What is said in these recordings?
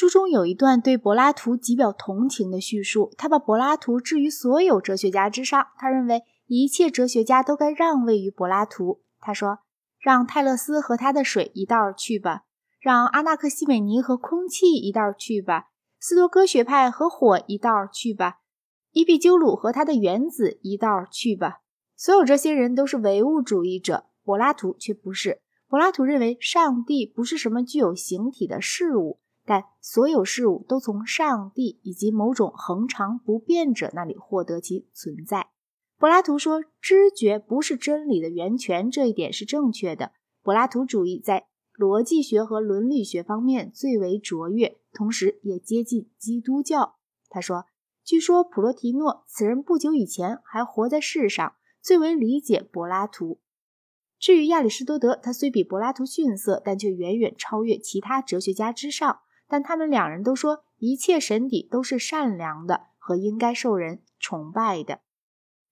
书中有一段对柏拉图极表同情的叙述，他把柏拉图置于所有哲学家之上。他认为一切哲学家都该让位于柏拉图。他说：“让泰勒斯和他的水一道去吧，让阿纳克西美尼和空气一道去吧，斯多哥学派和火一道去吧，伊壁鸠鲁和他的原子一道去吧。所有这些人都是唯物主义者，柏拉图却不是。柏拉图认为上帝不是什么具有形体的事物。”但所有事物都从上帝以及某种恒常不变者那里获得其存在。柏拉图说，知觉不是真理的源泉，这一点是正确的。柏拉图主义在逻辑学和伦理学方面最为卓越，同时也接近基督教。他说：“据说普罗提诺此人不久以前还活在世上，最为理解柏拉图。至于亚里士多德，他虽比柏拉图逊色，但却远远超越其他哲学家之上。”但他们两人都说，一切神邸都是善良的和应该受人崇拜的。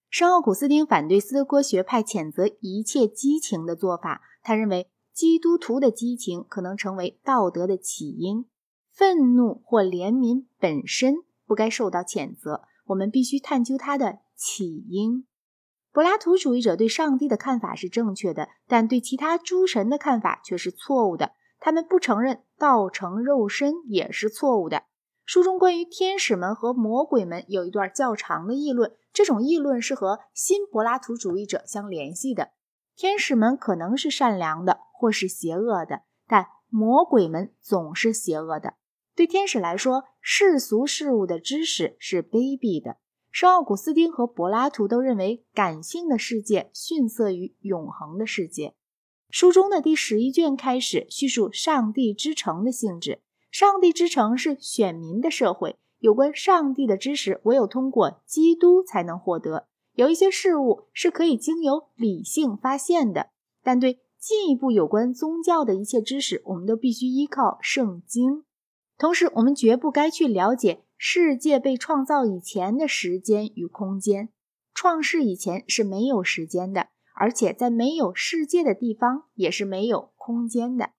圣奥古斯丁反对斯多哥学派谴责一切激情的做法。他认为，基督徒的激情可能成为道德的起因，愤怒或怜悯本身不该受到谴责。我们必须探究它的起因。柏拉图主义者对上帝的看法是正确的，但对其他诸神的看法却是错误的。他们不承认道成肉身也是错误的。书中关于天使们和魔鬼们有一段较长的议论，这种议论是和新柏拉图主义者相联系的。天使们可能是善良的，或是邪恶的，但魔鬼们总是邪恶的。对天使来说，世俗事物的知识是卑鄙的。圣奥古斯丁和柏拉图都认为，感性的世界逊色于永恒的世界。书中的第十一卷开始叙述上帝之城的性质。上帝之城是选民的社会，有关上帝的知识唯有通过基督才能获得。有一些事物是可以经由理性发现的，但对进一步有关宗教的一切知识，我们都必须依靠圣经。同时，我们绝不该去了解世界被创造以前的时间与空间。创世以前是没有时间的。而且在没有世界的地方，也是没有空间的。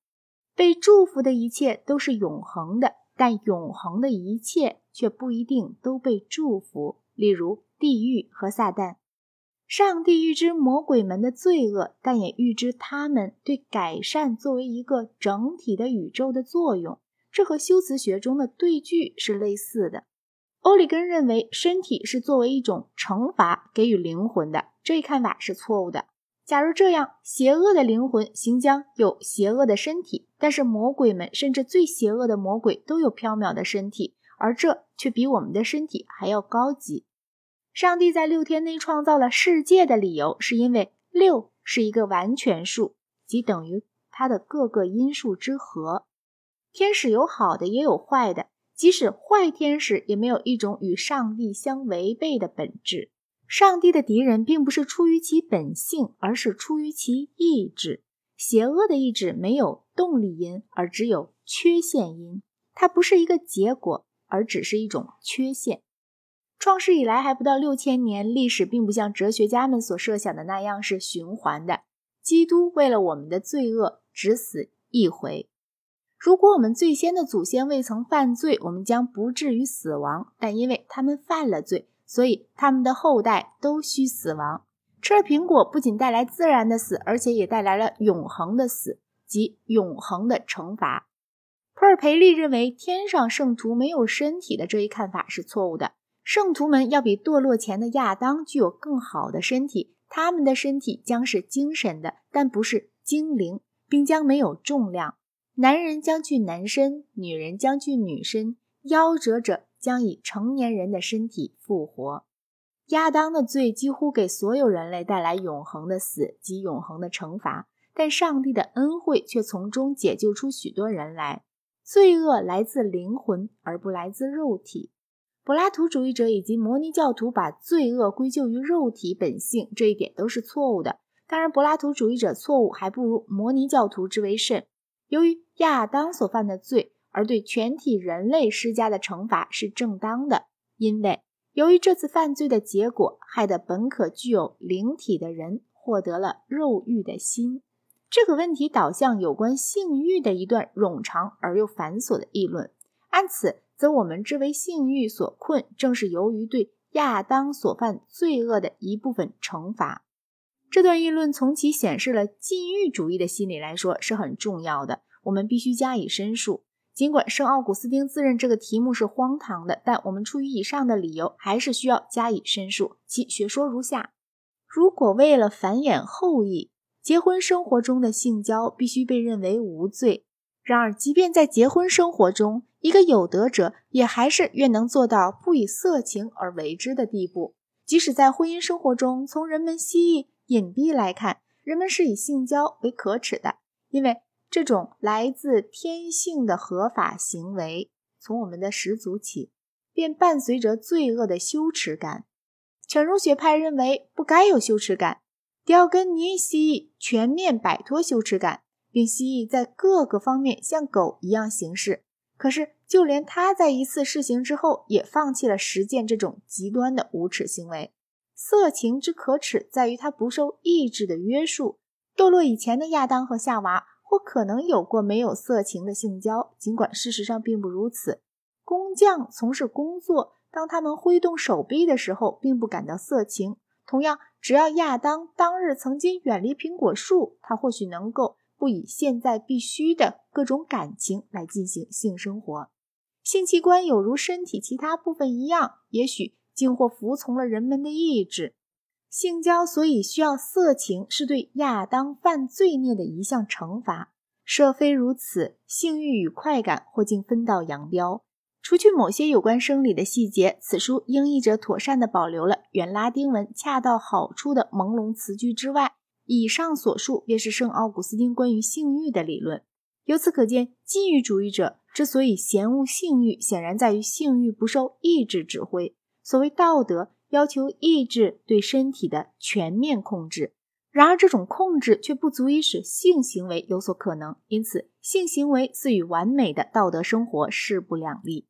被祝福的一切都是永恒的，但永恒的一切却不一定都被祝福。例如地狱和撒旦。上帝预知魔鬼们的罪恶，但也预知他们对改善作为一个整体的宇宙的作用。这和修辞学中的对句是类似的。欧里根认为，身体是作为一种惩罚给予灵魂的。这一看法是错误的。假如这样，邪恶的灵魂行将有邪恶的身体，但是魔鬼们甚至最邪恶的魔鬼都有缥缈的身体，而这却比我们的身体还要高级。上帝在六天内创造了世界的理由，是因为六是一个完全数，即等于它的各个因数之和。天使有好的，也有坏的，即使坏天使也没有一种与上帝相违背的本质。上帝的敌人并不是出于其本性，而是出于其意志。邪恶的意志没有动力因，而只有缺陷因。它不是一个结果，而只是一种缺陷。创世以来还不到六千年，历史并不像哲学家们所设想的那样是循环的。基督为了我们的罪恶，只死一回。如果我们最先的祖先未曾犯罪，我们将不至于死亡。但因为他们犯了罪。所以，他们的后代都需死亡。吃了苹果不仅带来自然的死，而且也带来了永恒的死，即永恒的惩罚。普尔培利认为，天上圣徒没有身体的这一看法是错误的。圣徒们要比堕落前的亚当具有更好的身体，他们的身体将是精神的，但不是精灵，并将没有重量。男人将具男身，女人将具女身，夭折者。将以成年人的身体复活。亚当的罪几乎给所有人类带来永恒的死及永恒的惩罚，但上帝的恩惠却从中解救出许多人来。罪恶来自灵魂，而不来自肉体。柏拉图主义者以及摩尼教徒把罪恶归咎于肉体本性，这一点都是错误的。当然，柏拉图主义者错误还不如摩尼教徒之为甚。由于亚当所犯的罪。而对全体人类施加的惩罚是正当的，因为由于这次犯罪的结果，害得本可具有灵体的人获得了肉欲的心。这个问题导向有关性欲的一段冗长而又繁琐的议论。按此，则我们之为性欲所困，正是由于对亚当所犯罪恶的一部分惩罚。这段议论从其显示了禁欲主义的心理来说是很重要的，我们必须加以申述。尽管圣奥古斯丁自认这个题目是荒唐的，但我们出于以上的理由，还是需要加以申述。其学说如下：如果为了繁衍后裔，结婚生活中的性交必须被认为无罪；然而，即便在结婚生活中，一个有德者也还是愿能做到不以色情而为之的地步。即使在婚姻生活中，从人们希冀。隐蔽来看，人们是以性交为可耻的，因为这种来自天性的合法行为，从我们的始祖起，便伴随着罪恶的羞耻感。犬儒学派认为不该有羞耻感，狄奥根尼西全面摆脱羞耻感，并希冀在各个方面像狗一样行事。可是，就连他在一次试行之后，也放弃了实践这种极端的无耻行为。色情之可耻，在于它不受意志的约束。堕落以前的亚当和夏娃，或可能有过没有色情的性交，尽管事实上并不如此。工匠从事工作，当他们挥动手臂的时候，并不感到色情。同样，只要亚当当日曾经远离苹果树，他或许能够不以现在必须的各种感情来进行性生活。性器官有如身体其他部分一样，也许。竟或服从了人们的意志，性交所以需要色情，是对亚当犯罪孽的一项惩罚。设非如此，性欲与快感或竟分道扬镳。除去某些有关生理的细节，此书英译者妥善地保留了原拉丁文恰到好处的朦胧词句之外，以上所述便是圣奥古斯丁关于性欲的理论。由此可见，禁欲主义者之所以嫌恶性欲，显然在于性欲不受意志指挥。所谓道德要求意志对身体的全面控制，然而这种控制却不足以使性行为有所可能，因此性行为似与完美的道德生活势不两立。